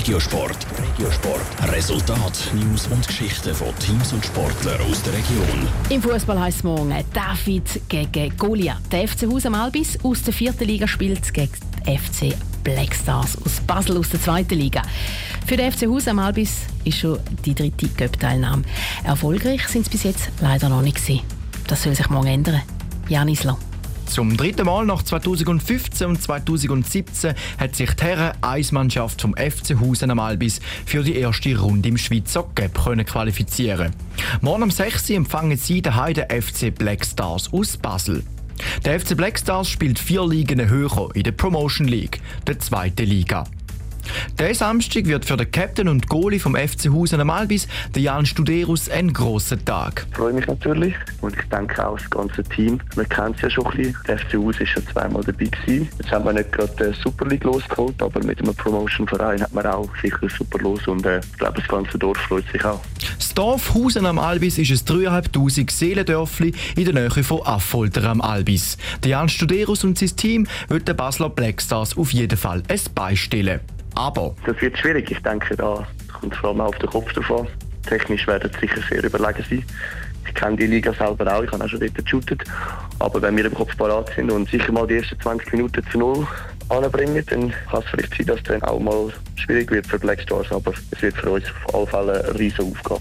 Regiosport. Regiosport. Resultat, News und Geschichten von Teams und Sportlern aus der Region. Im Fußball heisst es morgen David gegen Goliath. Der FC Husum Albis aus der vierten Liga spielt gegen den FC Black Stars aus Basel aus der zweiten Liga. Für den FC Husum Albis ist schon die dritte Cup-Teilnahme. Erfolgreich sind es bis jetzt leider noch nicht gewesen. Das soll sich morgen ändern. Janis Lang. Zum dritten Mal nach 2015 und 2017 hat sich die Herren Eismannschaft vom FC Husen am Albis für die erste Runde im Schweizer Cup qualifizieren. Morgen um 6 Uhr empfangen sie den Heide FC Black Stars aus Basel. Der FC Black Stars spielt vier Ligen höher in der Promotion League, der zweiten Liga. Der Samstag wird für den Captain und Goalie vom FC Husen am Albis, der Jan Studerus, ein grosser Tag. Ich freue mich natürlich und ich denke auch das ganze Team. Wir kennen es ja schon ein bisschen. Der FC Husen ist schon zweimal dabei gewesen. Jetzt haben wir nicht gerade die Super League losgeholt, aber mit einem Promotion-Verein hat man auch sicher super los und äh, ich glaube, das ganze Dorf freut sich auch. Das Dorf Husen am Albis ist ein 3'500 Seelendörfli in der Nähe von Affolter am Albis. Der Jan Studerus und sein Team wird den Basler Blackstars auf jeden Fall ein beistellen. Aber... Das wird schwierig. Ich denke, da kommt vor allem auf den Kopf davon. Technisch werden sie sicher sehr überlegen sein. Ich kenne die Liga selber auch, ich habe auch schon dort geshootet. Aber wenn wir im Kopf parat sind und sicher mal die ersten 20 Minuten zu Null anbringen, dann kann es vielleicht sein, dass dann auch mal schwierig wird für Black Stars. Aber es wird für uns auf alle Fälle eine riesige Aufgabe.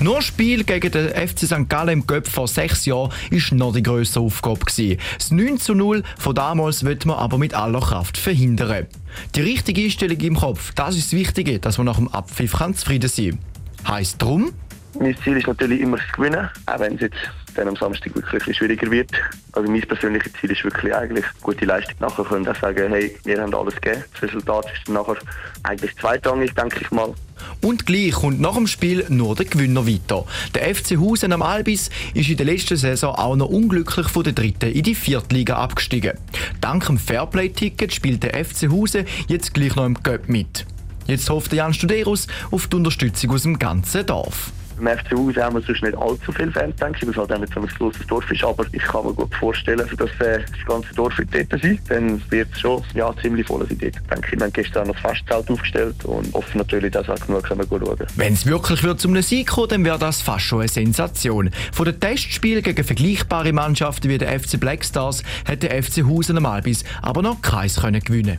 Nur Spiel gegen den FC St. Gallen im Göpp vor sechs Jahren war noch die grösste Aufgabe. Das 9 zu 0 von damals wird man aber mit aller Kraft verhindern. Die richtige Einstellung im Kopf, das ist das Wichtige, dass man nach dem Abpfiff zufrieden sein kann. Heisst drum? Mein Ziel ist natürlich immer das Gewinnen, auch wenn es jetzt dann am Samstag wirklich ein schwieriger wird. Also mein persönliches Ziel ist wirklich eigentlich gute Leistung nachher können auch sagen, hey, wir haben alles gegeben. Das Resultat ist dann nachher eigentlich zweitrangig, denke ich mal. Und gleich kommt nach dem Spiel nur der Gewinner weiter. Der FC Husen am Albis ist in der letzten Saison auch noch unglücklich von der dritten in die vierte Liga abgestiegen. Dank dem Fairplay-Ticket spielt der FC Husen jetzt gleich noch im Cup mit. Jetzt hofft Jan Studerus auf die Unterstützung aus dem ganzen Dorf. Im FC Haus haben wir sonst nicht allzu viele Fans, denke ich, weil es halt nicht so ein grosses Dorf ist. Aber ich kann mir gut vorstellen, dass äh, das ganze Dorf dort sein Dann wird es schon ja, ziemlich voll sein dort. Denke ich, wir haben gestern noch das Festzelt aufgestellt und hoffen natürlich, dass auch genug können schauen Wenn es wirklich wird zum Sieg kommt, dann wäre das fast schon eine Sensation. Von den Testspielen gegen vergleichbare Mannschaften wie der FC Black Stars hat der FC Husen am Albis aber noch keins können gewinnen